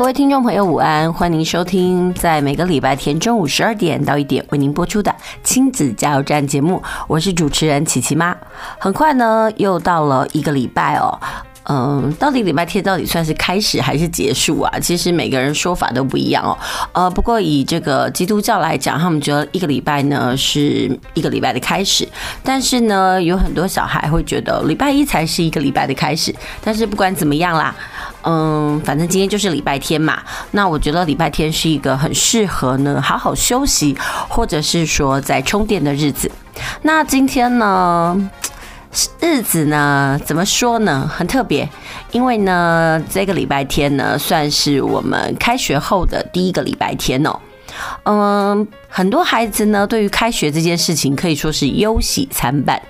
各位听众朋友，午安！欢迎收听在每个礼拜天中午十二点到一点为您播出的亲子加油站节目，我是主持人琪琪妈。很快呢，又到了一个礼拜哦。嗯，到底礼拜天到底算是开始还是结束啊？其实每个人说法都不一样哦。呃，不过以这个基督教来讲，他们觉得一个礼拜呢是一个礼拜的开始，但是呢，有很多小孩会觉得礼拜一才是一个礼拜的开始。但是不管怎么样啦。嗯，反正今天就是礼拜天嘛，那我觉得礼拜天是一个很适合呢好好休息，或者是说在充电的日子。那今天呢，日子呢怎么说呢？很特别，因为呢这个礼拜天呢算是我们开学后的第一个礼拜天哦。嗯。很多孩子呢，对于开学这件事情可以说是忧喜参半。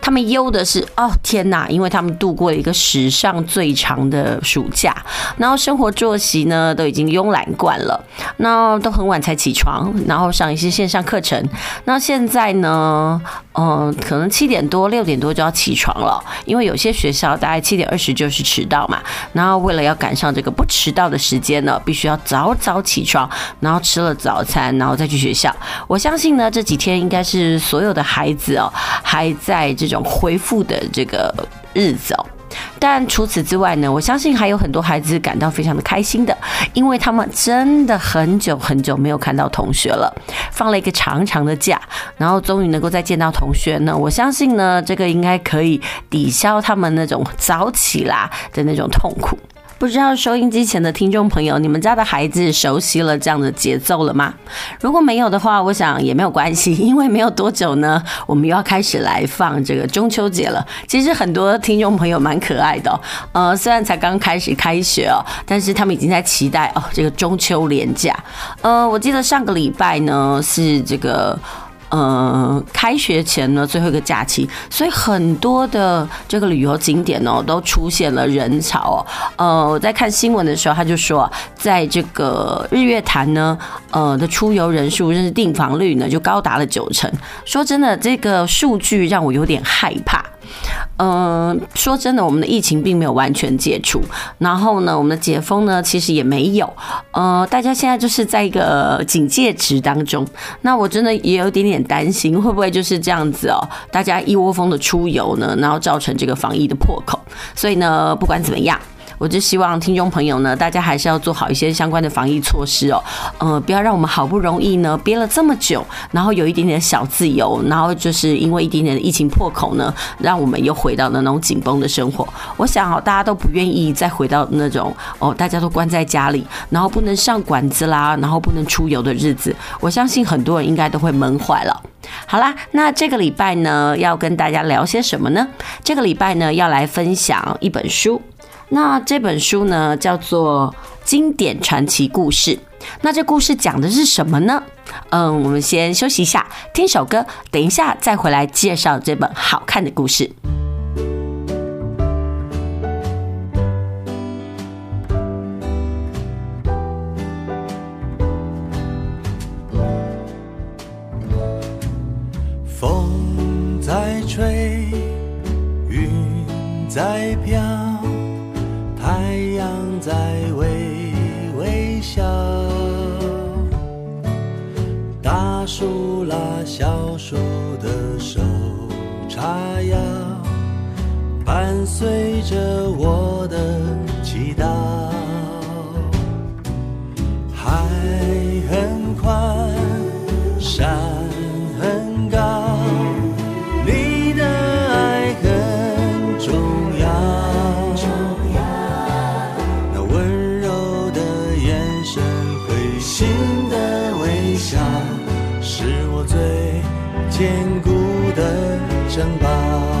他们忧的是，哦天哪，因为他们度过了一个史上最长的暑假，然后生活作息呢都已经慵懒惯了，那都很晚才起床，然后上一些线上课程。那现在呢，嗯，可能七点多、六点多就要起床了，因为有些学校大概七点二十就是迟到嘛。然后为了要赶上这个不迟到的时间呢，必须要早早起床，然后吃了早餐，然后再去学校。我相信呢，这几天应该是所有的孩子哦，还在这种恢复的这个日子哦。但除此之外呢，我相信还有很多孩子感到非常的开心的，因为他们真的很久很久没有看到同学了，放了一个长长的假，然后终于能够再见到同学呢。我相信呢，这个应该可以抵消他们那种早起啦的那种痛苦。不知道收音机前的听众朋友，你们家的孩子熟悉了这样的节奏了吗？如果没有的话，我想也没有关系，因为没有多久呢，我们又要开始来放这个中秋节了。其实很多听众朋友蛮可爱的，呃，虽然才刚开始开学哦，但是他们已经在期待哦这个中秋连假。呃，我记得上个礼拜呢是这个。呃，开学前呢，最后一个假期，所以很多的这个旅游景点哦，都出现了人潮哦。呃，我在看新闻的时候，他就说，在这个日月潭呢，呃的出游人数，甚至订房率呢，就高达了九成。说真的，这个数据让我有点害怕。嗯，说真的，我们的疫情并没有完全解除，然后呢，我们的解封呢，其实也没有。呃，大家现在就是在一个警戒值当中。那我真的也有点点担心，会不会就是这样子哦？大家一窝蜂的出游呢，然后造成这个防疫的破口。所以呢，不管怎么样。我就希望听众朋友呢，大家还是要做好一些相关的防疫措施哦，呃，不要让我们好不容易呢憋了这么久，然后有一点点小自由，然后就是因为一点点的疫情破口呢，让我们又回到了那种紧绷的生活。我想哦，大家都不愿意再回到那种哦，大家都关在家里，然后不能上馆子啦，然后不能出游的日子。我相信很多人应该都会闷坏了。好啦，那这个礼拜呢，要跟大家聊些什么呢？这个礼拜呢，要来分享一本书。那这本书呢，叫做《经典传奇故事》。那这故事讲的是什么呢？嗯，我们先休息一下，听首歌，等一下再回来介绍这本好看的故事。风在吹，云在飘。伴随着我的祈祷。海很宽，山很高，你的爱很重要。那温柔的眼神，会心的微笑，是我最坚固的城堡。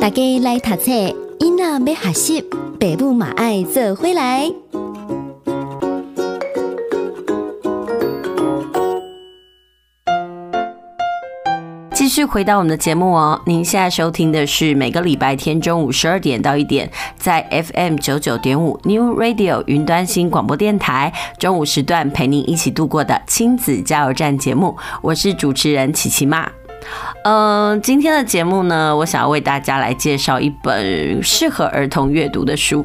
大家来读册，囡仔要学习，爸母嘛爱做回来。继续回到我们的节目哦，您现在收听的是每个礼拜天中午十二点到一点，在 FM 九九点五 New Radio 云端新广播电台中午时段陪您一起度过的亲子加油站节目，我是主持人琪琪妈。嗯、今天的节目呢，我想要为大家来介绍一本适合儿童阅读的书。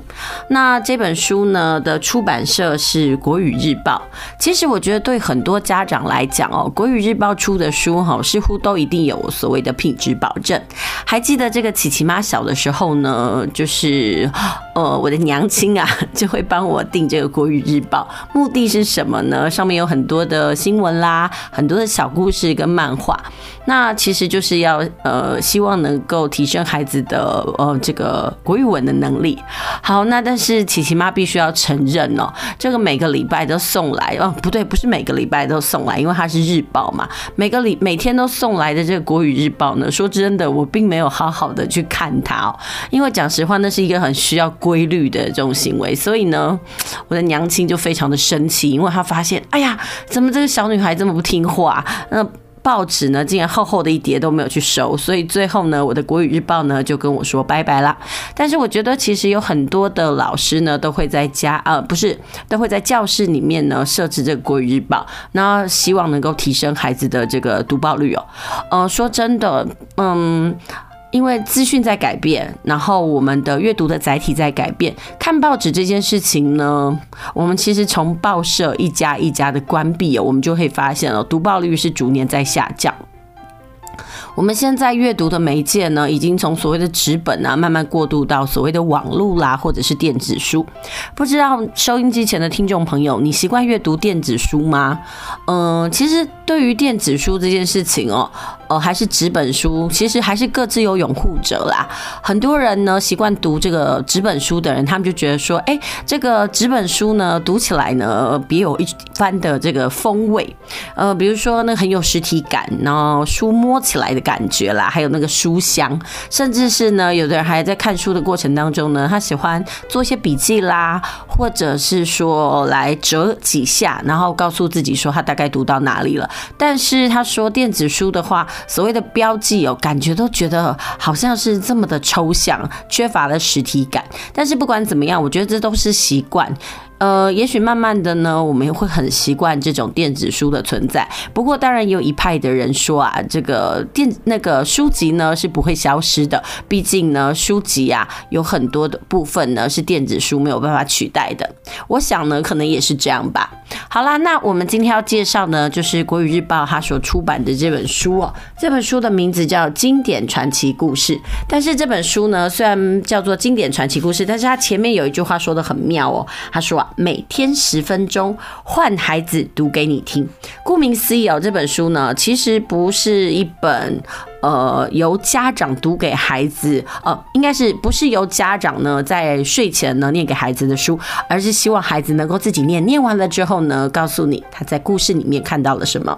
那这本书呢的出版社是国语日报。其实我觉得对很多家长来讲哦，国语日报出的书哈，似乎都一定有所谓的品质保证。还记得这个琪琪妈小的时候呢，就是呃我的娘亲啊，就会帮我订这个国语日报，目的是什么呢？上面有很多的新闻啦，很多的小故事跟漫画。那其实就是要呃，希望能够提升孩子的呃这个国语文的能力。好，那但是琪琪妈必须要承认哦，这个每个礼拜都送来哦，不对，不是每个礼拜都送来，因为它是日报嘛，每个礼每天都送来的这个国语日报呢，说真的，我并没有好好的去看它哦，因为讲实话，那是一个很需要规律的这种行为，所以呢，我的娘亲就非常的生气，因为她发现，哎呀，怎么这个小女孩这么不听话？那。报纸呢，竟然厚厚的一叠都没有去收，所以最后呢，我的国语日报呢就跟我说拜拜啦。但是我觉得其实有很多的老师呢都会在家，呃，不是都会在教室里面呢设置这个国语日报，那希望能够提升孩子的这个读报率哦。呃，说真的，嗯。因为资讯在改变，然后我们的阅读的载体在改变。看报纸这件事情呢，我们其实从报社一家一家的关闭，我们就会发现了读报率是逐年在下降。我们现在阅读的媒介呢，已经从所谓的纸本啊，慢慢过渡到所谓的网络啦，或者是电子书。不知道收音机前的听众朋友，你习惯阅读电子书吗？嗯，其实对于电子书这件事情哦。呃，还是纸本书，其实还是各自有拥护者啦。很多人呢习惯读这个纸本书的人，他们就觉得说，哎，这个纸本书呢读起来呢别有一番的这个风味。呃，比如说那很有实体感，然后书摸起来的感觉啦，还有那个书香，甚至是呢有的人还在看书的过程当中呢，他喜欢做一些笔记啦，或者是说来折几下，然后告诉自己说他大概读到哪里了。但是他说电子书的话。所谓的标记哦，感觉都觉得好像是这么的抽象，缺乏了实体感。但是不管怎么样，我觉得这都是习惯。呃，也许慢慢的呢，我们会很习惯这种电子书的存在。不过，当然也有一派的人说啊，这个电那个书籍呢是不会消失的。毕竟呢，书籍啊有很多的部分呢是电子书没有办法取代的。我想呢，可能也是这样吧。好啦，那我们今天要介绍呢，就是国语日报它所出版的这本书哦。这本书的名字叫《经典传奇故事》，但是这本书呢，虽然叫做《经典传奇故事》，但是它前面有一句话说的很妙哦。他说啊。每天十分钟，换孩子读给你听。顾名思义哦，这本书呢，其实不是一本呃由家长读给孩子，呃，应该是不是由家长呢在睡前呢念给孩子的书，而是希望孩子能够自己念，念完了之后呢，告诉你他在故事里面看到了什么。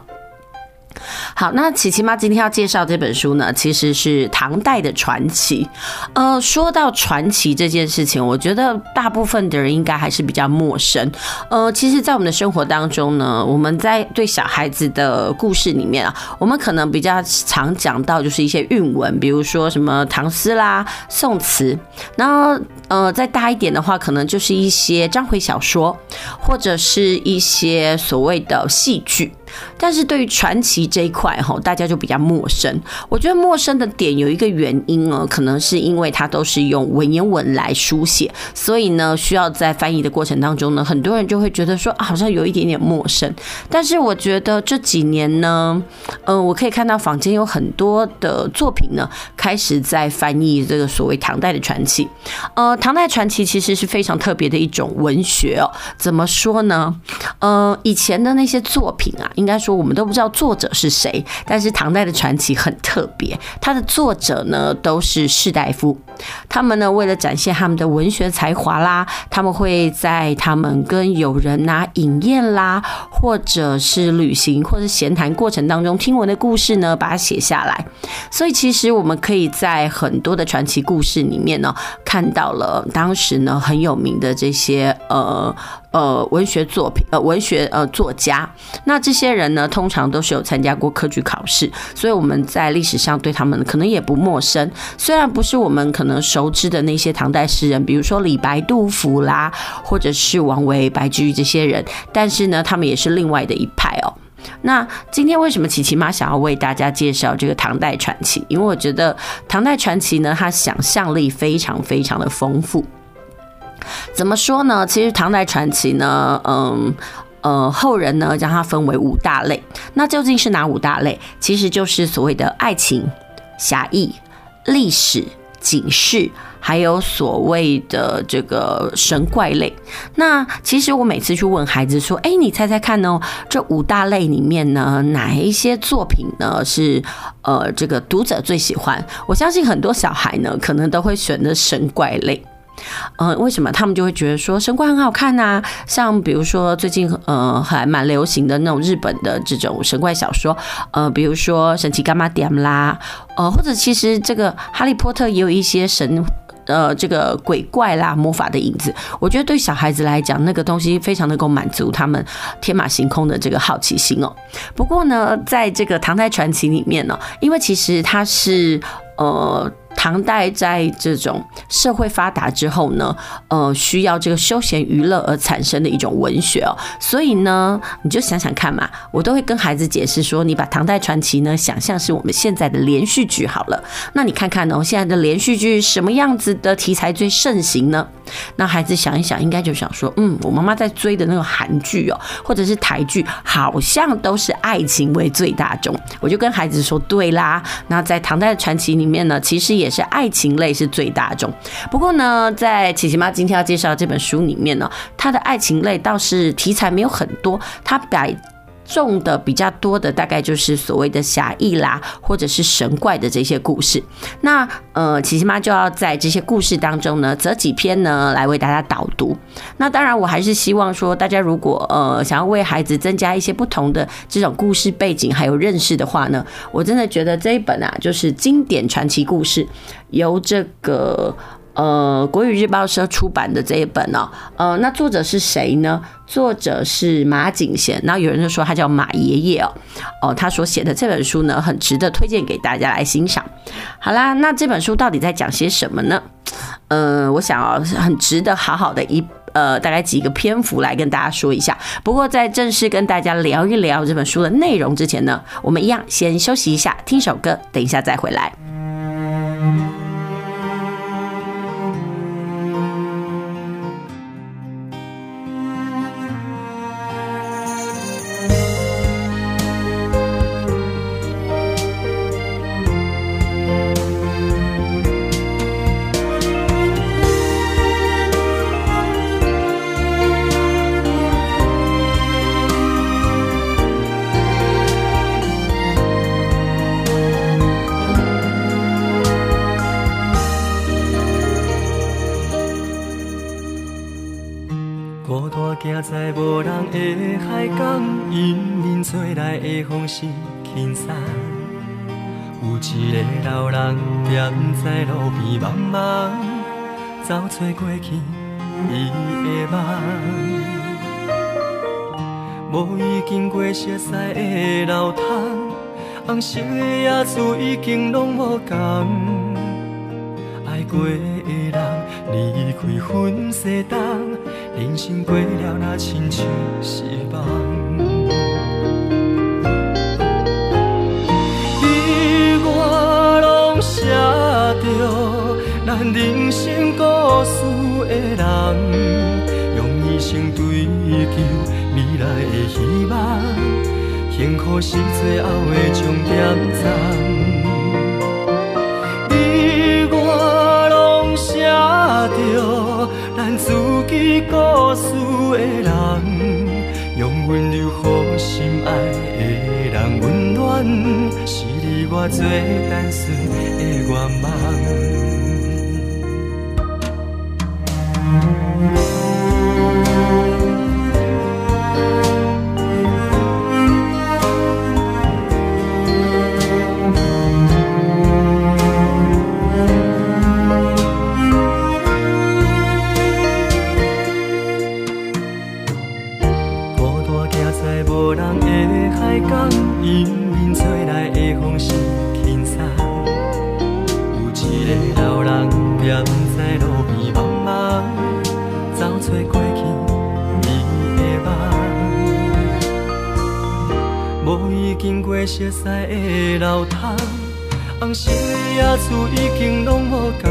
好，那琪琪妈今天要介绍这本书呢，其实是唐代的传奇。呃，说到传奇这件事情，我觉得大部分的人应该还是比较陌生。呃，其实，在我们的生活当中呢，我们在对小孩子的故事里面啊，我们可能比较常讲到就是一些韵文，比如说什么唐诗啦、宋词。然后，呃，再大一点的话，可能就是一些章回小说，或者是一些所谓的戏剧。但是对于传奇这一块哈，大家就比较陌生。我觉得陌生的点有一个原因呢，可能是因为它都是用文言文来书写，所以呢，需要在翻译的过程当中呢，很多人就会觉得说，好像有一点点陌生。但是我觉得这几年呢，嗯，我可以看到坊间有很多的作品呢，开始在翻译这个所谓唐代的传奇。呃，唐代传奇其实是非常特别的一种文学哦。怎么说呢？呃，以前的那些作品啊。应该说，我们都不知道作者是谁，但是唐代的传奇很特别，它的作者呢都是士大夫，他们呢为了展现他们的文学才华啦，他们会在他们跟友人呐、啊、饮宴啦，或者是旅行或者闲谈过程当中听闻的故事呢，把它写下来。所以其实我们可以在很多的传奇故事里面呢，看到了当时呢很有名的这些呃。呃，文学作品，呃，文学呃作家，那这些人呢，通常都是有参加过科举考试，所以我们在历史上对他们可能也不陌生。虽然不是我们可能熟知的那些唐代诗人，比如说李白、杜甫啦，或者是王维、白居易这些人，但是呢，他们也是另外的一派哦。那今天为什么琪琪妈想要为大家介绍这个唐代传奇？因为我觉得唐代传奇呢，它想象力非常非常的丰富。怎么说呢？其实唐代传奇呢，嗯呃，后人呢将它分为五大类。那究竟是哪五大类？其实就是所谓的爱情、侠义、历史、警示。还有所谓的这个神怪类，那其实我每次去问孩子说：“哎，你猜猜看哦，这五大类里面呢，哪一些作品呢是呃这个读者最喜欢？”我相信很多小孩呢，可能都会选择神怪类。嗯、为什么他们就会觉得说神怪很好看呐、像比如说最近呃还蛮流行的那种日本的这种神怪小说，呃，比如说神奇柑仔店啦，呃，或者其实这个哈利波特也有一些神。呃，这个鬼怪啦，魔法的影子，我觉得对小孩子来讲，那个东西非常能够满足他们天马行空的这个好奇心哦。不过呢，在这个唐代传奇里面呢，因为其实它是呃。唐代在这种社会发达之后呢，呃，需要这个休闲娱乐而产生的一种文学哦，所以呢，你就想想看嘛，我都会跟孩子解释说，你把唐代传奇呢想象是我们现在的连续剧好了，那你看看哦，现在的连续剧什么样子的题材最盛行呢？那孩子想一想，应该就想说，嗯，我妈妈在追的那个韩剧哦，或者是台剧，好像都是爱情为最大众。我就跟孩子说，对啦，那在唐代的传奇里面呢，其实也。也是爱情类是最大众，不过呢，在琪琪妈今天要介绍这本书里面呢，它的爱情类倒是题材没有很多，它摆重的比较多的大概就是所谓的侠义啦，或者是神怪的这些故事。那呃，琪琪妈就要在这些故事当中呢，择几篇呢来为大家导读。那当然，我还是希望说，大家如果呃想要为孩子增加一些不同的这种故事背景还有认识的话呢，我真的觉得这一本啊，就是经典传奇故事，由这个。呃，国语日报社出版的这一本哦，呃，那作者是谁呢？作者是马景贤，那有人就说他叫马爷爷哦，哦，他所写的这本书呢，很值得推荐给大家来欣赏。好啦，那这本书到底在讲些什么呢？呃，我想哦，很值得好好的一呃，大概几个篇幅来跟大家说一下。不过在正式跟大家聊一聊这本书的内容之前呢，我们一样先休息一下，听首歌，等一下再回来。吹来的风是轻松，有一个老人站在路边望望，走出过去，伊的梦。无意经过熟悉的楼窗，红色的夜柱已经拢无同，爱过的人离开云世东，人生过了那亲像是梦。人生故事的人，用一生追求未来的希望，幸福是最后的终点站。你我拢写着咱自己故事的人，用温柔予心爱的人温暖，是你我最单纯的愿望。过熟悉的楼窗，红色的野厝已经拢无同。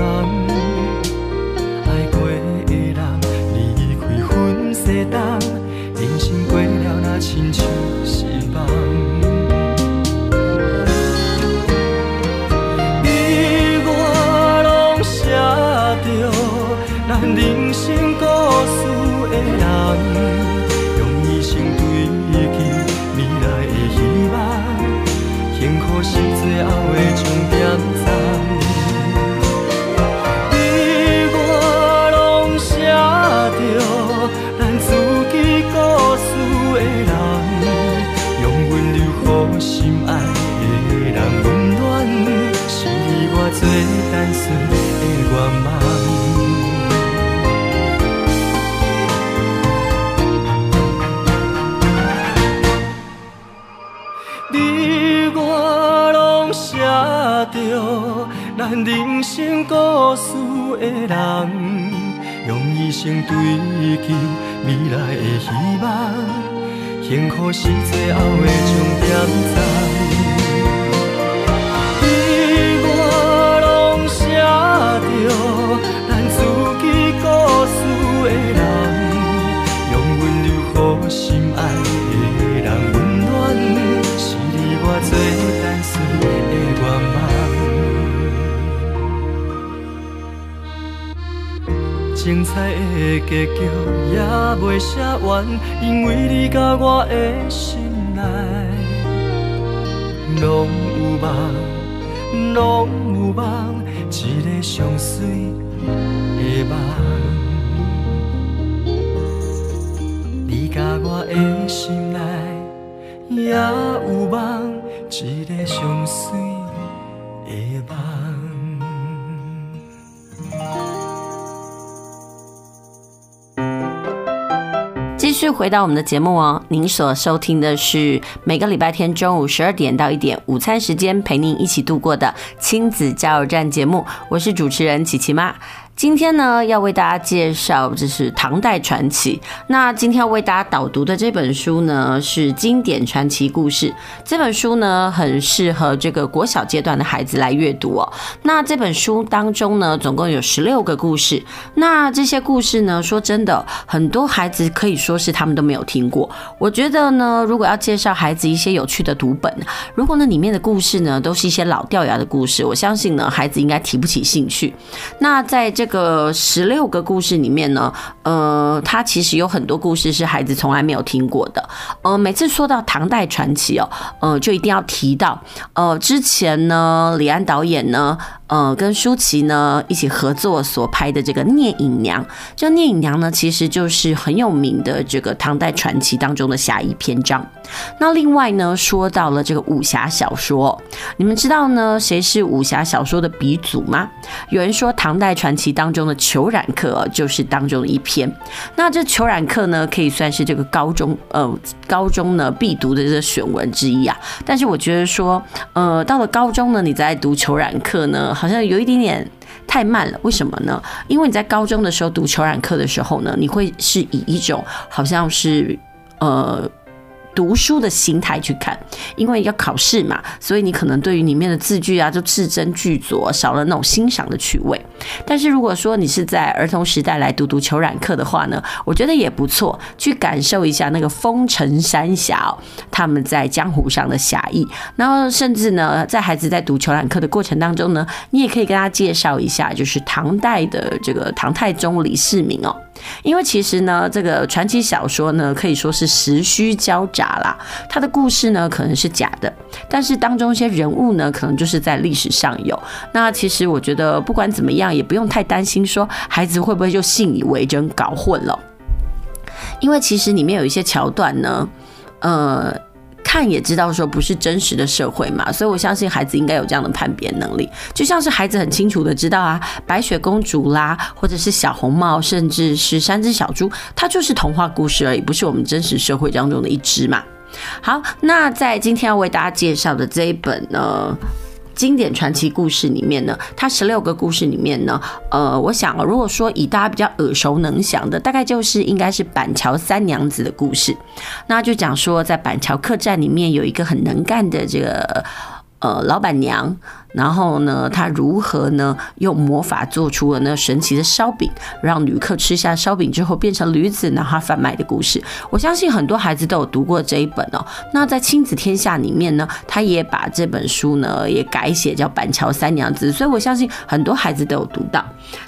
爱过的人离开分西东，人生过了那亲像是梦。人，用一生追求未来的希望，幸福是最后的终点站。彩的结局也未写完，因为你甲我的心内，拢有梦，拢有梦，一个上水的梦。你甲我的心内也有梦，一个上水续回到我们的节目哦，您所收听的是每个礼拜天中午十二点到一点午餐时间陪您一起度过的亲子加油站节目，我是主持人琪琪妈。今天呢，要为大家介绍这是唐代传奇。那今天要为大家导读的这本书呢，是经典传奇故事。这本书呢，很适合这个国小阶段的孩子来阅读哦。那这本书当中呢，总共有十六个故事。那这些故事呢，说真的，很多孩子可以说是他们都没有听过。我觉得呢，如果要介绍孩子一些有趣的读本，如果呢里面的故事呢都是一些老掉牙的故事，我相信呢孩子应该提不起兴趣。那在这这个十六个故事里面呢，呃，它其实有很多故事是孩子从来没有听过的。呃，每次说到唐代传奇哦，呃，就一定要提到，呃，之前呢，李安导演呢。呃，跟舒淇呢一起合作所拍的这个《聂隐娘》，这《聂隐娘》呢，其实就是很有名的这个唐代传奇当中的侠义篇章。那另外呢，说到了这个武侠小说，你们知道呢谁是武侠小说的鼻祖吗？有人说唐代传奇当中的《虬髯客》就是当中的一篇。那这《虬髯客》呢，可以算是这个高中呃高中呢必读的这个选文之一啊。但是我觉得说，呃，到了高中呢，你再读《虬髯客》呢。好像有一点点太慢了，为什么呢？因为你在高中的时候读《球染课》的时候呢，你会是以一种好像是呃。读书的心态去看，因为要考试嘛，所以你可能对于里面的字句啊，就字斟句酌，少了那种欣赏的趣味。但是如果说你是在儿童时代来读读《虬髯客》的话呢，我觉得也不错，去感受一下那个风尘三侠他们在江湖上的侠义。然后甚至呢，在孩子在读《虬髯客》的过程当中呢，你也可以跟他介绍一下，就是唐代的这个唐太宗李世民哦。因为其实呢，这个传奇小说呢，可以说是时虚交杂啦。他的故事呢，可能是假的，但是当中一些人物呢，可能就是在历史上有。那其实我觉得，不管怎么样，也不用太担心说孩子会不会就信以为真，搞混了。因为其实里面有一些桥段呢，呃。看也知道说不是真实的社会嘛，所以我相信孩子应该有这样的判别能力，就像是孩子很清楚的知道啊，白雪公主啦，或者是小红帽，甚至是三只小猪，它就是童话故事而已，不是我们真实社会当中的一只嘛。好，那在今天要为大家介绍的这一本呢，经典传奇故事里面呢，它十六个故事里面呢，呃，我想如果说以大家比较耳熟能详的，大概就是应该是板桥三娘子的故事。那就讲说，在板桥客栈里面有一个很能干的这个。呃，老板娘，然后呢，他如何呢用魔法做出了那神奇的烧饼，让旅客吃下烧饼之后变成驴子，然后贩卖的故事。我相信很多孩子都有读过这一本哦。那在亲子天下里面呢，他也把这本书呢也改写叫《板桥三娘子》，所以我相信很多孩子都有读到。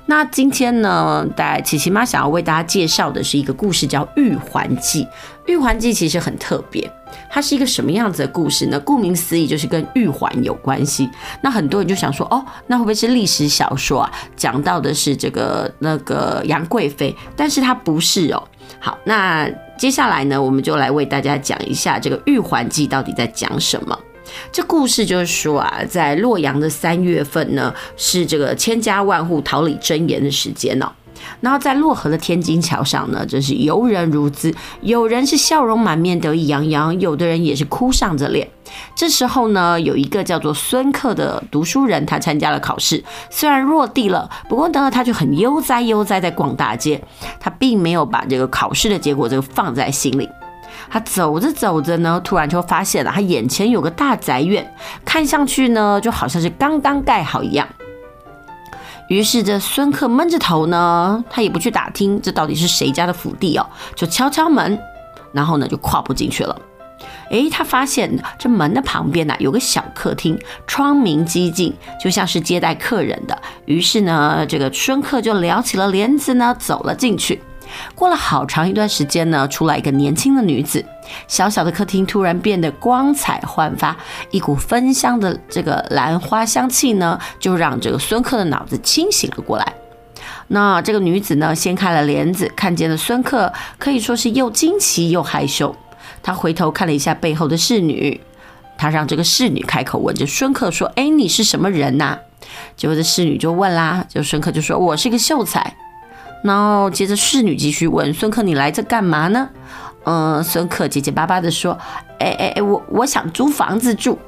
那今天呢，在琪琪妈想要为大家介绍的是一个故事，叫《玉环记》。《玉环记》其实很特别。它是一个什么样子的故事呢？顾名思义，就是跟玉环有关系。那很多人就想说，哦，那会不会是历史小说啊？讲到的是这个那个杨贵妃，但是它不是哦。好，那接下来呢，我们就来为大家讲一下这个《玉环记》到底在讲什么。这故事就是说啊，在洛阳的三月份呢，是这个千家万户桃李争妍的时间哦。然后在洛河的天津桥上呢，真是游人如织，有人是笑容满面、得意洋洋，有的人也是哭丧着脸。这时候呢，有一个叫做孙克的读书人，他参加了考试，虽然落第了，不过呢，他就很悠哉悠哉在逛大街，他并没有把这个考试的结果这个放在心里。他走着走着呢，突然就发现了，他眼前有个大宅院，看上去呢，就好像是刚刚盖好一样。于是这孙克闷着头呢，他也不去打听这到底是谁家的府邸哦，就敲敲门，然后呢就跨步进去了。诶，他发现这门的旁边呢有个小客厅，窗明几净，就像是接待客人的。于是呢，这个孙克就撩起了帘子呢，走了进去。过了好长一段时间呢，出来一个年轻的女子。小小的客厅突然变得光彩焕发，一股芬香的这个兰花香气呢，就让这个孙克的脑子清醒了过来。那这个女子呢，掀开了帘子，看见了孙克，可以说是又惊奇又害羞。她回头看了一下背后的侍女，她让这个侍女开口问着孙克说：“哎，你是什么人呐？”结果这侍女就问啦，就孙克就说：“我是个秀才。”然后接着侍女继续问孙克：“你来这干嘛呢？”嗯，孙克结结巴巴地说：“哎哎哎，我我想租房子住。”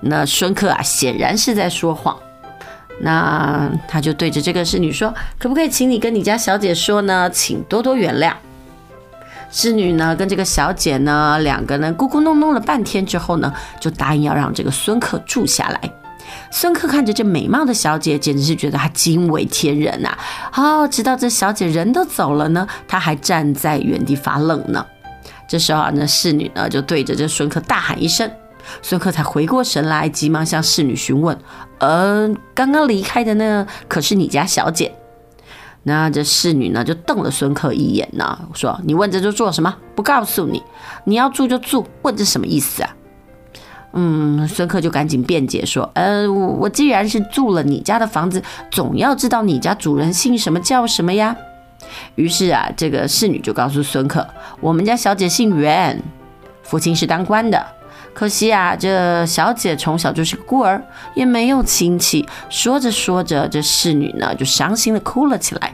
那孙克啊，显然是在说谎。那他就对着这个侍女说：“可不可以请你跟你家小姐说呢？请多多原谅。”侍女呢，跟这个小姐呢，两个人咕咕哝哝了半天之后呢，就答应要让这个孙克住下来。孙克看着这美貌的小姐，简直是觉得她惊为天人呐、啊！好，直到这小姐人都走了呢，他还站在原地发愣呢。这时候啊，那侍女呢就对着这孙克大喊一声，孙克才回过神来，急忙向侍女询问：“呃，刚刚离开的那可是你家小姐？”那这侍女呢就瞪了孙克一眼呢，说：“你问这就做什么？不告诉你，你要住就住，问这什么意思啊？”嗯，孙克就赶紧辩解说：“呃，我既然是住了你家的房子，总要知道你家主人姓什么叫什么呀。”于是啊，这个侍女就告诉孙克：“我们家小姐姓袁，父亲是当官的。可惜啊，这小姐从小就是个孤儿，也没有亲戚。”说着说着，这侍女呢就伤心的哭了起来。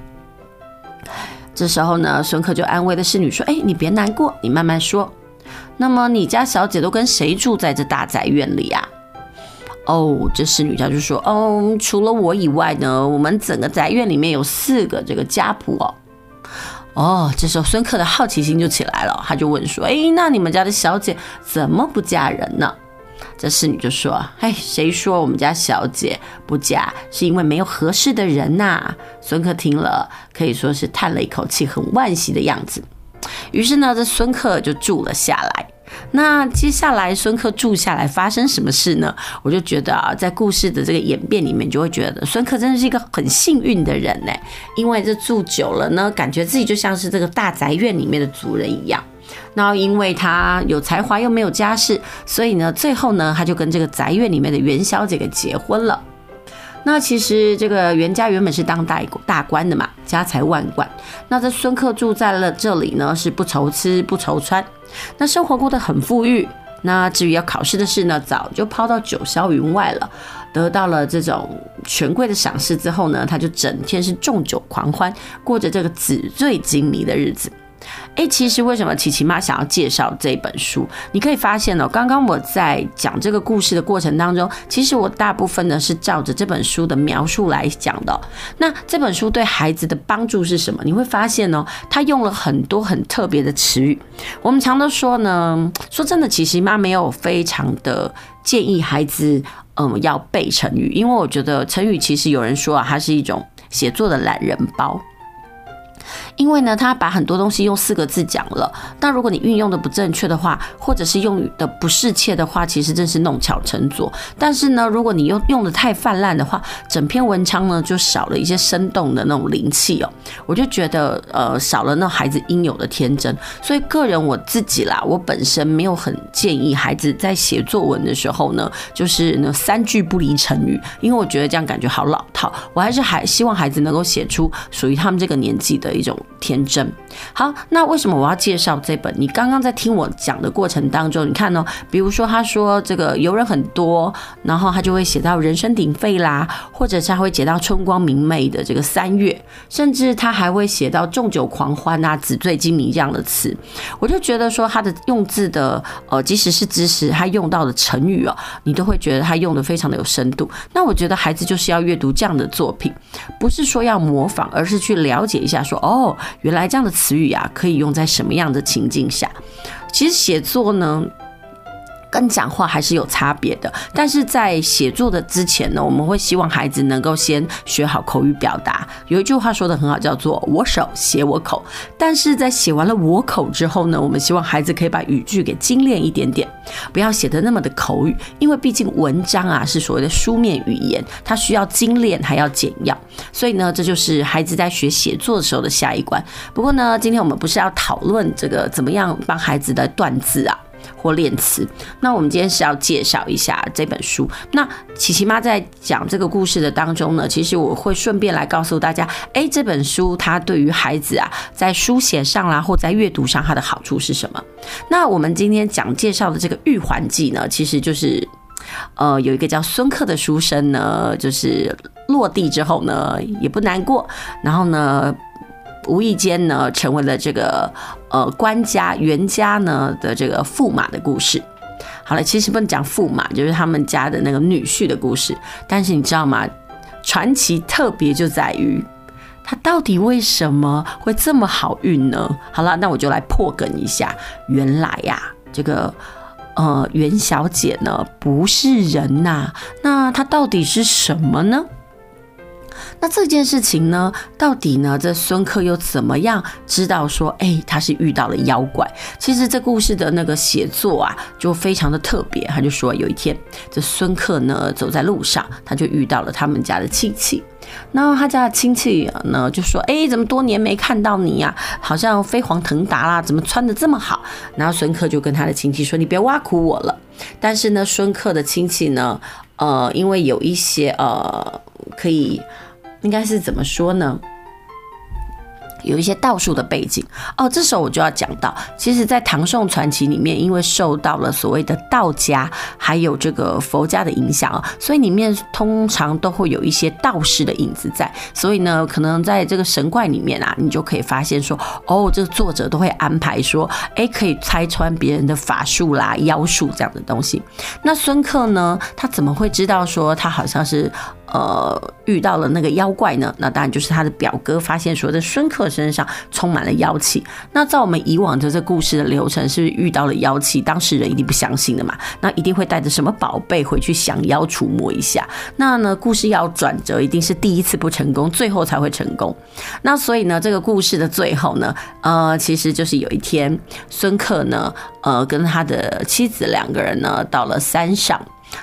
这时候呢，孙克就安慰的侍女说：“哎，你别难过，你慢慢说。”那么你家小姐都跟谁住在这大宅院里呀？哦，这侍女家就说：“哦，除了我以外呢，我们整个宅院里面有四个这个家仆哦。”哦，这时候孙克的好奇心就起来了，他就问说：“哎，那你们家的小姐怎么不嫁人呢？”这侍女就说：“哎，谁说我们家小姐不嫁，是因为没有合适的人呐？”孙克听了可以说是叹了一口气，很惋惜的样子。于是呢，这孙克就住了下来。那接下来孙克住下来发生什么事呢？我就觉得啊，在故事的这个演变里面，就会觉得孙克真的是一个很幸运的人呢。因为这住久了呢，感觉自己就像是这个大宅院里面的主人一样。然后因为他有才华又没有家世，所以呢，最后呢，他就跟这个宅院里面的元小姐给结婚了。那其实这个袁家原本是当大大官的嘛，家财万贯。那这孙克住在了这里呢，是不愁吃不愁穿，那生活过得很富裕。那至于要考试的事呢，早就抛到九霄云外了。得到了这种权贵的赏识之后呢，他就整天是纵酒狂欢，过着这个纸醉金迷的日子。哎，其实为什么琪琪妈想要介绍这本书？你可以发现哦，刚刚我在讲这个故事的过程当中，其实我大部分呢是照着这本书的描述来讲的。那这本书对孩子的帮助是什么？你会发现哦，他用了很多很特别的词语。我们常都说呢，说真的，琪琪妈没有非常的建议孩子，嗯，要背成语，因为我觉得成语其实有人说啊，它是一种写作的懒人包。因为呢，他把很多东西用四个字讲了。但如果你运用的不正确的话，或者是用语的不适切的话，其实真是弄巧成拙。但是呢，如果你用用的太泛滥的话，整篇文章呢就少了一些生动的那种灵气哦。我就觉得呃少了那孩子应有的天真。所以个人我自己啦，我本身没有很建议孩子在写作文的时候呢，就是那三句不离成语，因为我觉得这样感觉好老套。我还是还希望孩子能够写出属于他们这个年纪的一种。天真。好，那为什么我要介绍这本？你刚刚在听我讲的过程当中，你看呢、哦？比如说，他说这个游人很多，然后他就会写到人声鼎沸啦，或者是他会写到春光明媚的这个三月，甚至他还会写到纵酒狂欢啊、纸醉金迷这样的词。我就觉得说，他的用字的呃，即使是知识，他用到的成语哦，你都会觉得他用的非常的有深度。那我觉得孩子就是要阅读这样的作品，不是说要模仿，而是去了解一下说哦。原来这样的词语啊，可以用在什么样的情境下？其实写作呢，跟讲话还是有差别的，但是在写作的之前呢，我们会希望孩子能够先学好口语表达。有一句话说得很好，叫做“我手写我口”。但是在写完了我口之后呢，我们希望孩子可以把语句给精炼一点点，不要写得那么的口语，因为毕竟文章啊是所谓的书面语言，它需要精炼还要简要。所以呢，这就是孩子在学写作的时候的下一关。不过呢，今天我们不是要讨论这个怎么样帮孩子的断字啊。或练词，那我们今天是要介绍一下这本书。那琪琪妈在讲这个故事的当中呢，其实我会顺便来告诉大家，哎，这本书它对于孩子啊，在书写上啦，或在阅读上，它的好处是什么？那我们今天讲介绍的这个《玉环记》呢，其实就是，呃，有一个叫孙克的书生呢，就是落地之后呢，也不难过，然后呢。无意间呢，成为了这个呃官家袁家呢的这个驸马的故事。好了，其实不能讲驸马，就是他们家的那个女婿的故事。但是你知道吗？传奇特别就在于他到底为什么会这么好运呢？好了，那我就来破梗一下。原来呀、这个呃袁小姐呢不是人呐、那她到底是什么呢？那这件事情呢，到底呢，这孙克又怎么样知道说，哎，他是遇到了妖怪？其实这故事的那个写作啊，就非常的特别。他就说，有一天，这孙克呢走在路上，他就遇到了他们家的亲戚。然后他家的亲戚呢就说，哎，怎么多年没看到你呀？好像飞黄腾达啦，怎么穿得这么好？然后孙克就跟他的亲戚说，你别挖苦我了。但是呢，孙克的亲戚呢，呃，因为有一些呃，可以。应该是怎么说呢？有一些道术的背景哦，这时候我就要讲到，其实，在唐宋传奇里面，因为受到了所谓的道家还有这个佛家的影响啊，所以里面通常都会有一些道士的影子在。所以呢，可能在这个神怪里面啊，你就可以发现说，哦，这个作者都会安排说，哎，可以拆穿别人的法术啦、妖术这样的东西。那孙克呢，他怎么会知道说他好像是？呃，遇到了那个妖怪呢，那当然就是他的表哥发现说，在孙克身上充满了妖气。那照我们以往的这故事的流程，是遇到了妖气，当事人一定不相信的嘛？那一定会带着什么宝贝回去降妖除魔一下。那呢，故事要转折，一定是第一次不成功，最后才会成功。那所以呢，这个故事的最后呢，呃，其实就是有一天，孙克呢，呃，跟他的妻子两个人呢，到了山上。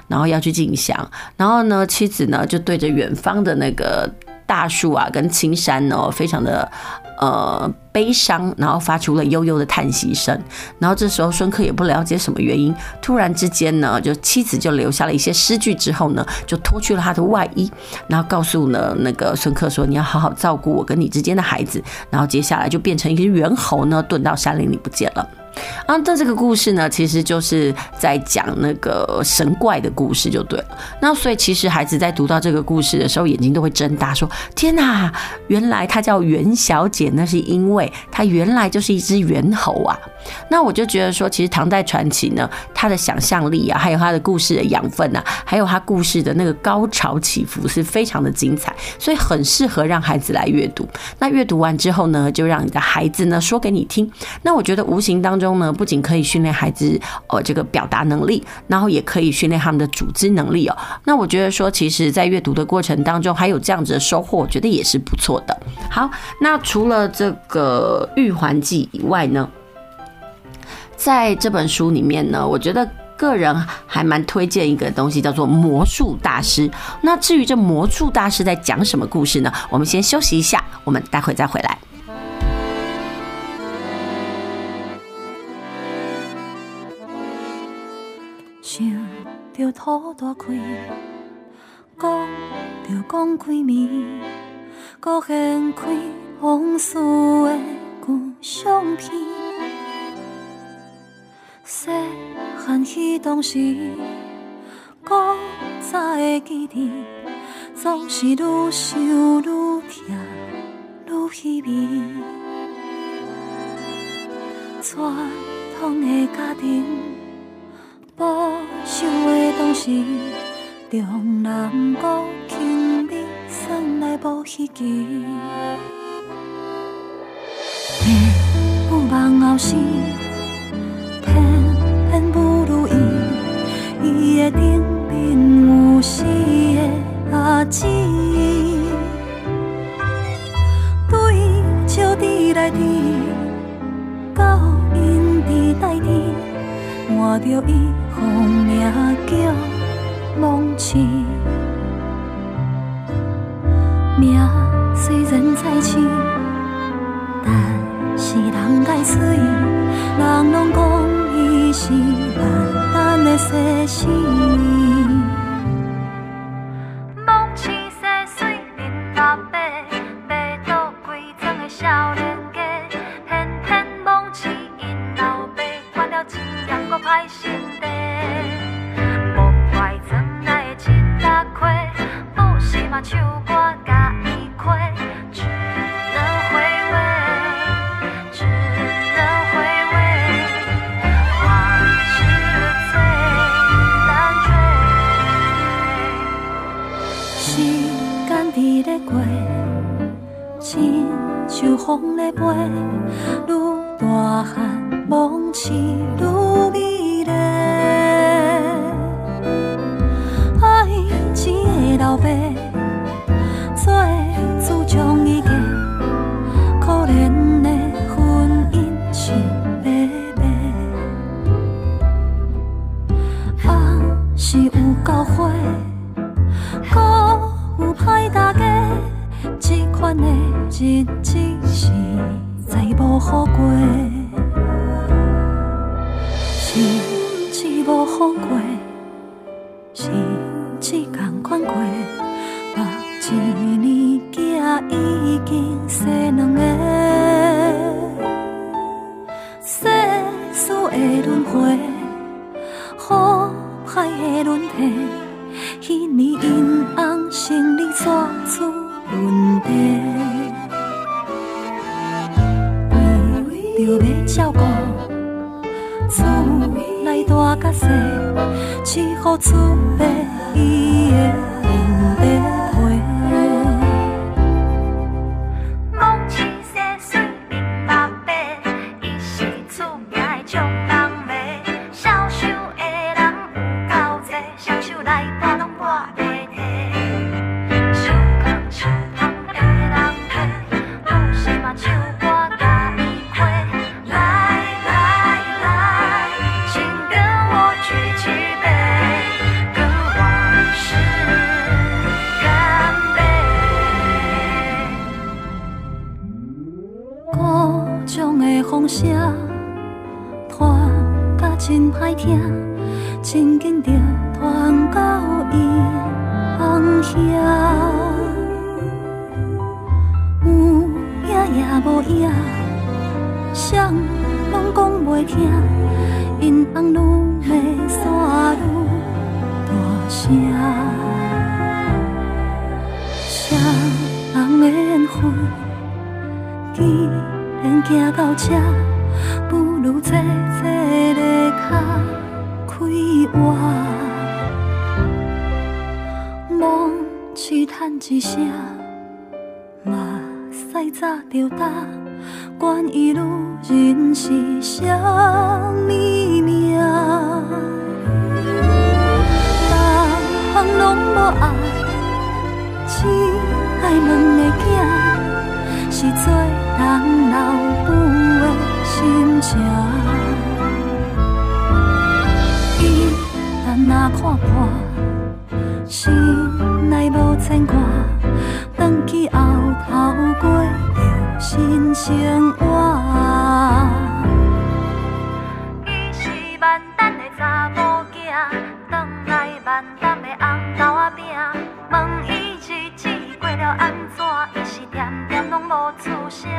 然后要去进香，然后呢，妻子呢就对着远方的那个大树啊跟青山呢，非常的呃悲伤，然后发出了悠悠的叹息声。然后这时候孙克也不了解什么原因，突然之间呢，就妻子就留下了一些诗句之后呢，就脱去了他的外衣，然后告诉呢那个孙克说：“你要好好照顾我跟你之间的孩子。”然后接下来就变成一个猿猴呢，遁到山林里不见了。啊，这这个故事呢，其实就是在讲那个神怪的故事，就对了。那所以其实孩子在读到这个故事的时候，眼睛都会睁大，说：“天哪，原来她叫袁小姐，那是因为它原来就是一只猿猴啊。那我就觉得说，其实唐代传奇呢，它的想象力啊，还有它的故事的养分啊，还有它故事的那个高潮起伏，是非常的精彩，所以很适合让孩子来阅读。那阅读完之后呢，就让你的孩子呢说给你听。那我觉得无形当中呢，不仅可以训练孩子呃这个表达能力，然后也可以训练他们的组织能力哦。那我觉得说，其实在阅读的过程当中，还有这样子的收获，我觉得也是不错的。好，那除了这个《玉环记》以外呢，在这本书里面呢，我觉得个人还蛮推荐一个东西，叫做《魔术大师》。那至于这魔术大师在讲什么故事呢？我们先休息一下，我们待会再回来。想着土大开，讲着讲几暝，阁掀开往事的旧相片。细汉彼当时，古早的记忆，总是愈想愈痛，愈稀微。传统的家庭，保守的当时，中南国轻微算来无稀奇。父母望后生。伊的顶面有死的阿姊，对笑伫内伫，到因伫代伫，换着伊互名叫梦痴，名虽然在青，但是人爱水，人拢讲伊是万。的世事，日子是再无好过，日子无好过，日子同款过，目一年囝已经生两个，世事的轮回，好歹的轮替，彼年因翁生你怎处？问题，照顾厝内大甲细，只好厝边伊的免行到这，不如坐坐咧较快活。梦痴叹一声，嘛使早着答，管伊女人是啥物命，人拢无爱，只爱两个囝，是做人老母的心情。伊但若看破，心内无牵挂，返去后头过着新生活。伊是万等的查某囝，转来万担的红豆仔饼。问伊日子过了安怎，点点拢无出声。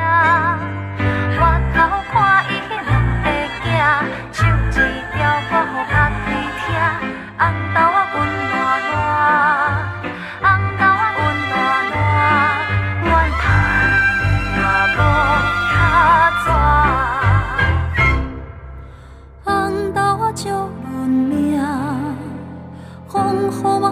我头看伊两个囝，唱一条歌予家己听，红豆仔温暖暖，红豆仔温暖暖，阮头嘛无较纸。红豆仔照阮命，风雨我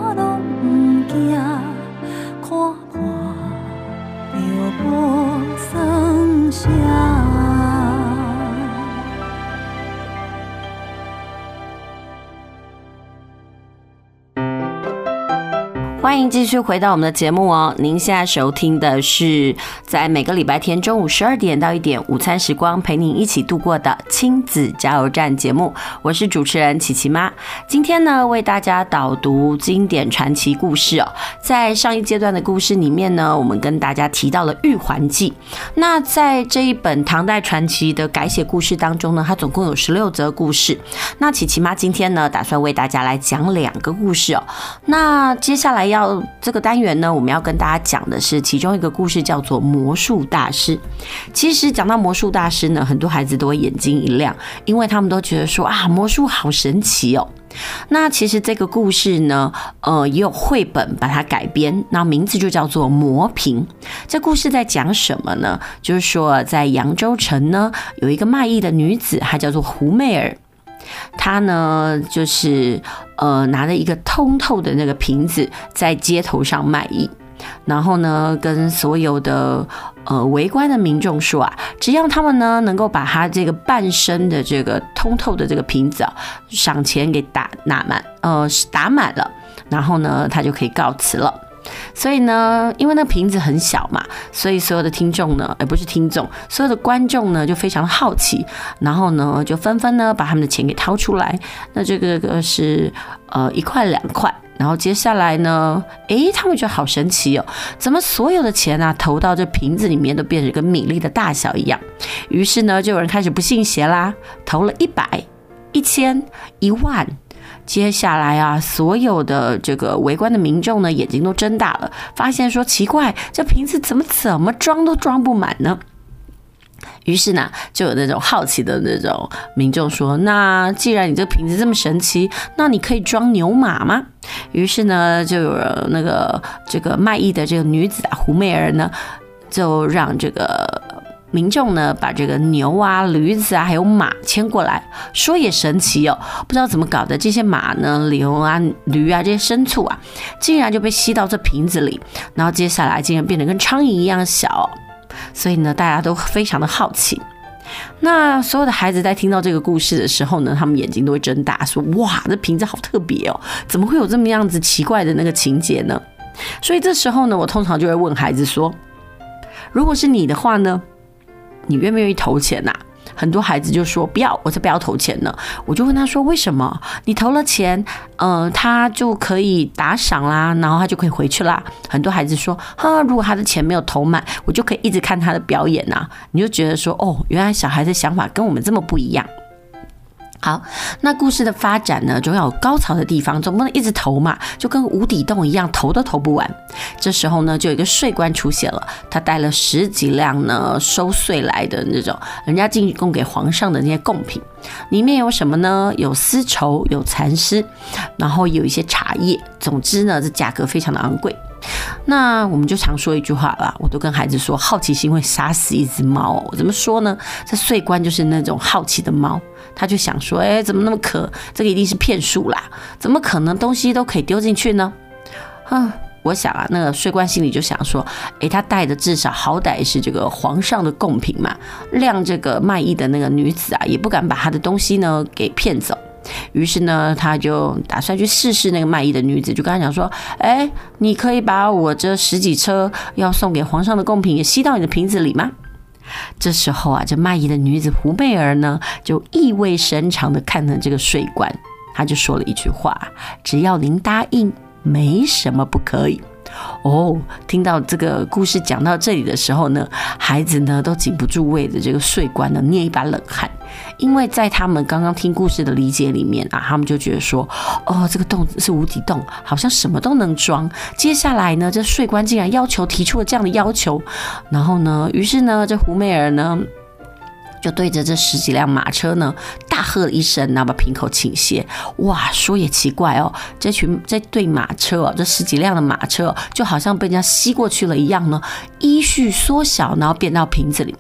欢迎继续回到我们的节目哦。您现在收听的是在每个礼拜天中午十二点到一点午餐时光陪您一起度过的亲子加油站节目。我是主持人琪琪妈。今天呢，为大家导读经典传奇故事哦。在上一阶段的故事里面呢，我们跟大家提到了《玉环记》。那在这一本唐代传奇的改写故事当中呢，它总共有十六则故事。那琪琪妈今天呢，打算为大家来讲两个故事哦。那接下来要。要这个单元呢，我们要跟大家讲的是其中一个故事，叫做魔术大师。其实讲到魔术大师呢，很多孩子都会眼睛一亮，因为他们都觉得说啊，魔术好神奇哦。那其实这个故事呢，呃，也有绘本把它改编，那名字就叫做《魔瓶》。这故事在讲什么呢？就是说，在扬州城呢，有一个卖艺的女子，她叫做胡媚儿。他呢，就是呃，拿着一个通透的那个瓶子，在街头上卖艺，然后呢，跟所有的呃围观的民众说啊，只要他们呢能够把他这个半身的这个通透的这个瓶子啊，赏钱给打拿满，呃，打满了，然后呢，他就可以告辞了。所以呢，因为那个瓶子很小嘛，所以所有的听众呢，而不是听众，所有的观众呢，就非常好奇，然后呢，就纷纷呢把他们的钱给掏出来。那这个个是呃一块两块，然后接下来呢，诶，他们觉得好神奇哦，怎么所有的钱啊投到这瓶子里面都变成一个米粒的大小一样？于是呢，就有人开始不信邪啦，投了一百、一千、一万。接下来啊，所有的这个围观的民众呢，眼睛都睁大了，发现说奇怪，这瓶子怎么怎么装都装不满呢？于是呢，就有那种好奇的那种民众说：“那既然你这瓶子这么神奇，那你可以装牛马吗？”于是呢，就有那个这个卖艺的这个女子啊，胡媚儿呢，就让这个。民众呢，把这个牛啊、驴子啊，还有马牵过来，说也神奇哦，不知道怎么搞的，这些马呢、牛啊、驴啊这些牲畜啊，竟然就被吸到这瓶子里，然后接下来竟然变得跟苍蝇一样小，所以呢，大家都非常的好奇。那所有的孩子在听到这个故事的时候呢，他们眼睛都会睁大，说：“哇，这瓶子好特别哦，怎么会有这么样子奇怪的那个情节呢？”所以这时候呢，我通常就会问孩子说：“如果是你的话呢？”你愿不愿意投钱呐？很多孩子就说不要，我才不要投钱呢。我就问他说，为什么？你投了钱，呃，他就可以打赏啦，然后他就可以回去啦。很多孩子说，哈，如果他的钱没有投满，我就可以一直看他的表演呐。你就觉得说，哦，原来小孩的想法跟我们这么不一样。好，那故事的发展呢，总要有高潮的地方，总不能一直投嘛，就跟无底洞一样，投都投不完。这时候呢，就有一个税官出现了，他带了十几辆呢收税来的那种人家进贡给皇上的那些贡品，里面有什么呢？有丝绸，有蚕丝，然后有一些茶叶。总之呢，这价格非常的昂贵。那我们就常说一句话啦，我都跟孩子说，好奇心会杀死一只猫。怎么说呢？这税官就是那种好奇的猫，他就想说，哎，怎么那么可？这个一定是骗术啦，怎么可能东西都可以丢进去呢？哼，我想啊，那个税官心里就想说，哎，他带的至少好歹是这个皇上的贡品嘛，谅这个卖艺的那个女子啊，也不敢把他的东西呢给骗走。于是呢，他就打算去试试那个卖艺的女子，就跟他讲说：“哎，你可以把我这十几车要送给皇上的贡品也吸到你的瓶子里吗？”这时候啊，这卖艺的女子胡媚儿呢，就意味深长的看着这个税官，他就说了一句话：“只要您答应，没什么不可以。”哦，听到这个故事讲到这里的时候呢，孩子呢都禁不住为着这个税官呢捏一把冷汗，因为在他们刚刚听故事的理解里面啊，他们就觉得说，哦，这个洞是无底洞，好像什么都能装。接下来呢，这税官竟然要求提出了这样的要求，然后呢，于是呢，这胡媚儿呢。就对着这十几辆马车呢，大喝了一声，然后把瓶口倾斜。哇，说也奇怪哦，这群这对马车哦，这十几辆的马车就好像被人家吸过去了一样呢，依序缩小，然后变到瓶子里。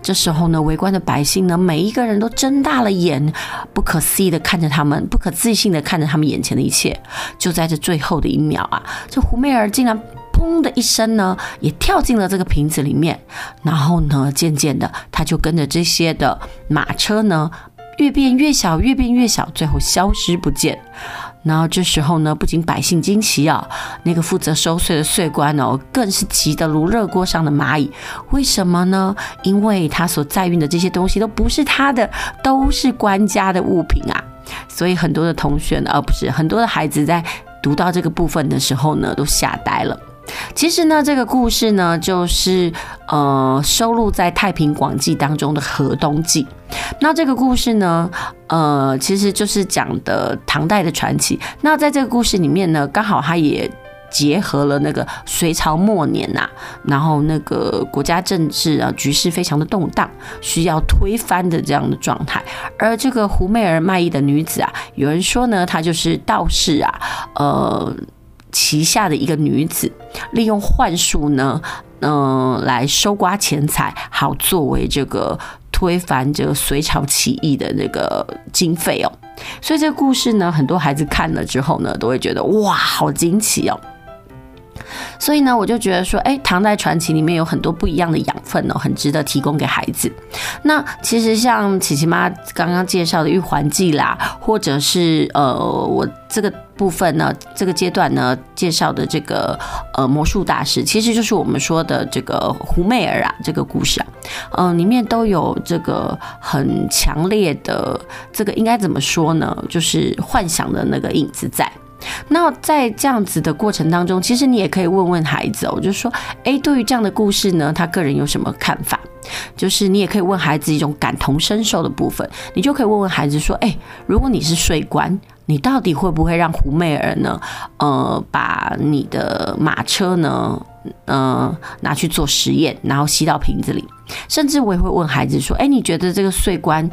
这时候呢，围观的百姓呢，每一个人都睁大了眼，不可思议的看着他们，不可置信的看着他们眼前的一切。就在这最后的一秒啊，这胡媚儿竟然。砰的一声呢，也跳进了这个瓶子里面，然后呢，渐渐的，他就跟着这些的马车呢，越变越小，越变越小，最后消失不见。然后这时候呢，不仅百姓惊奇啊，那个负责收税的税官哦，更是急得如热锅上的蚂蚁。为什么呢？因为他所载运的这些东西都不是他的，都是官家的物品啊。所以很多的同学呢，而、不是很多的孩子在读到这个部分的时候呢，都吓呆了。其实呢，这个故事呢，就是呃收录在《太平广记》当中的《河东记》。那这个故事呢，呃，其实就是讲的唐代的传奇。那在这个故事里面呢，刚好它也结合了那个隋朝末年呐、然后那个国家政治啊局势非常的动荡，需要推翻的这样的状态。而这个胡媚儿卖艺的女子啊，有人说呢，她就是道士啊，呃。旗下的一个女子，利用幻术呢，嗯、来收刮钱财，好作为这个推翻这个隋朝起义的那个经费哦。所以这个故事呢，很多孩子看了之后呢，都会觉得哇，好惊奇哦。所以呢，我就觉得说，哎，唐代传奇里面有很多不一样的养分哦，很值得提供给孩子。那其实像琪琪妈刚刚介绍的《玉环记》啦，或者是呃，我这个部分呢，这个阶段呢介绍的这个呃魔术大师，其实就是我们说的这个胡媚儿啊，这个故事啊，嗯、里面都有这个很强烈的这个应该怎么说呢？就是幻想的那个影子在。那在这样子的过程当中，其实你也可以问问孩子哦，就说，诶，对于这样的故事呢，他个人有什么看法？就是你也可以问孩子一种感同身受的部分，你就可以问问孩子说，诶，如果你是税官，你到底会不会让胡媚儿呢，呃，把你的马车呢，呃，拿去做实验，然后吸到瓶子里？甚至我也会问孩子说，诶，你觉得这个税官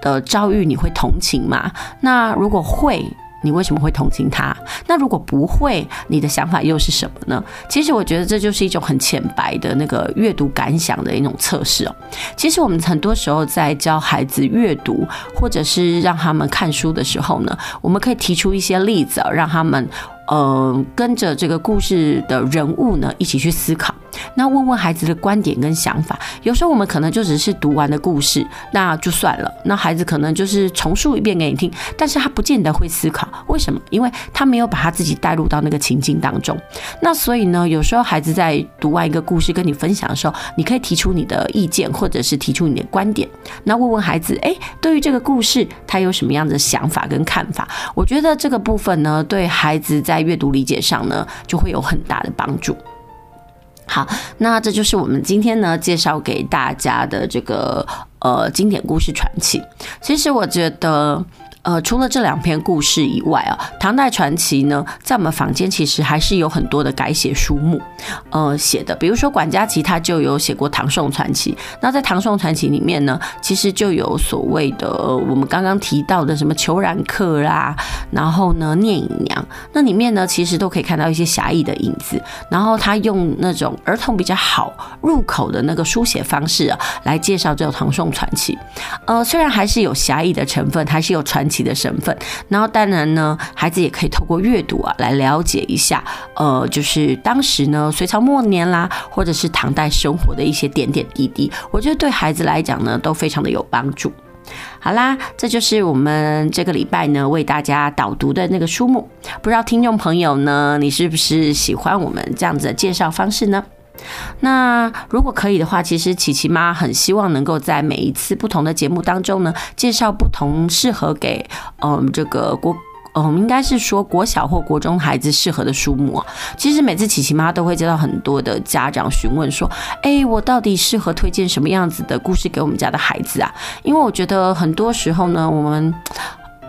的遭遇你会同情吗？那如果会？你为什么会同情他？那如果不会，你的想法又是什么呢？其实我觉得这就是一种很浅白的那个阅读感想的一种测试哦。其实我们很多时候在教孩子阅读，或者是让他们看书的时候呢，我们可以提出一些例子，让他们。呃，跟着这个故事的人物呢，一起去思考。那问问孩子的观点跟想法。有时候我们可能就只是读完的故事，那就算了。那孩子可能就是重述一遍给你听，但是他不见得会思考。为什么？因为他没有把他自己带入到那个情境当中。那所以呢，有时候孩子在读完一个故事跟你分享的时候，你可以提出你的意见，或者是提出你的观点。那问问孩子，诶，对于这个故事，他有什么样的想法跟看法？我觉得这个部分呢，对孩子在在阅读理解上呢，就会有很大的帮助。好，那这就是我们今天呢介绍给大家的这个呃经典故事传奇。其实我觉得，呃，除了这两篇故事以外啊，唐代传奇呢，在我们坊间其实还是有很多的改写书目，呃，写的，比如说管家琪他就有写过唐宋传奇。那在唐宋传奇里面呢，其实就有所谓的我们刚刚提到的什么裘然客啦，然后呢聂隐娘，那里面呢其实都可以看到一些侠义的影子。然后他用那种儿童比较好入口的那个书写方式啊，来介绍这个唐宋传奇。呃，虽然还是有侠义的成分，还是有传奇的身份。然后当然呢，孩子也可以透过阅读啊，来了解一下，呃，就是当时呢，隋朝末年啦，或者是唐代生活的一些点点滴滴。我觉得对孩子来讲呢，都非常的有帮助。好啦，这就是我们这个礼拜呢为大家导读的那个书目。不知道听众朋友呢，你是不是喜欢我们这样子的介绍方式呢？那如果可以的话，其实琪琪妈很希望能够在每一次不同的节目当中呢，介绍不同适合给嗯这个国。嗯，应该是说国小或国中孩子适合的书目。其实每次琪琪妈都会接到很多的家长询问说：“哎，我到底适合推荐什么样子的故事给我们家的孩子啊？”因为我觉得很多时候呢，我们，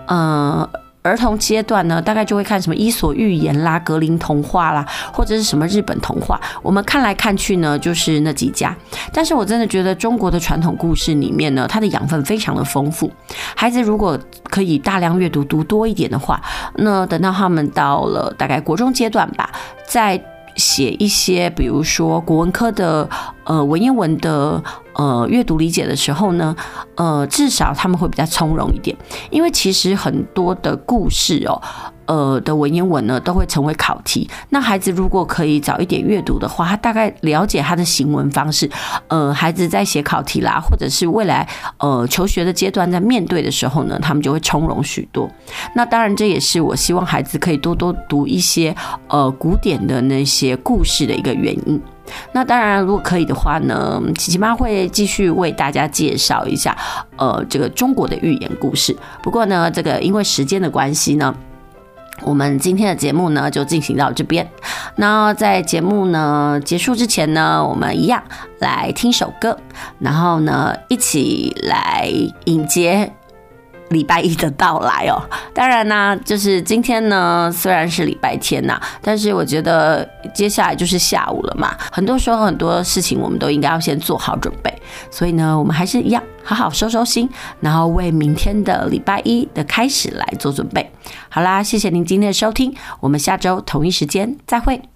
嗯。儿童阶段呢，大概就会看什么《伊索寓言》啦、格林童话啦，或者是什么日本童话。我们看来看去呢，就是那几家。但是我真的觉得中国的传统故事里面呢，它的养分非常的丰富。孩子如果可以大量阅读，读多一点的话，那等到他们到了大概国中阶段吧，在。写一些，比如说国文科的呃文言文的呃阅读理解的时候呢，呃，至少他们会比较从容一点，因为其实很多的故事哦。呃的文言文呢，都会成为考题。那孩子如果可以早一点阅读的话，他大概了解他的行文方式。呃，孩子在写考题啦，或者是未来呃求学的阶段，在面对的时候呢，他们就会从容许多。那当然，这也是我希望孩子可以多多读一些呃古典的那些故事的一个原因。那当然，如果可以的话呢，琪琪妈会继续为大家介绍一下呃这个中国的寓言故事。不过呢，这个因为时间的关系呢。我们今天的节目呢，就进行到这边。那在节目呢结束之前呢，我们一样来听首歌，然后呢一起来迎接礼拜一的到来哦。当然呢，就是今天呢虽然是礼拜天呐，但是我觉得接下来就是下午了嘛。很多时候很多事情我们都应该要先做好准备，所以呢，我们还是一样。好好收收心，然后为明天的礼拜一的开始来做准备。好啦，谢谢您今天的收听，我们下周同一时间再会。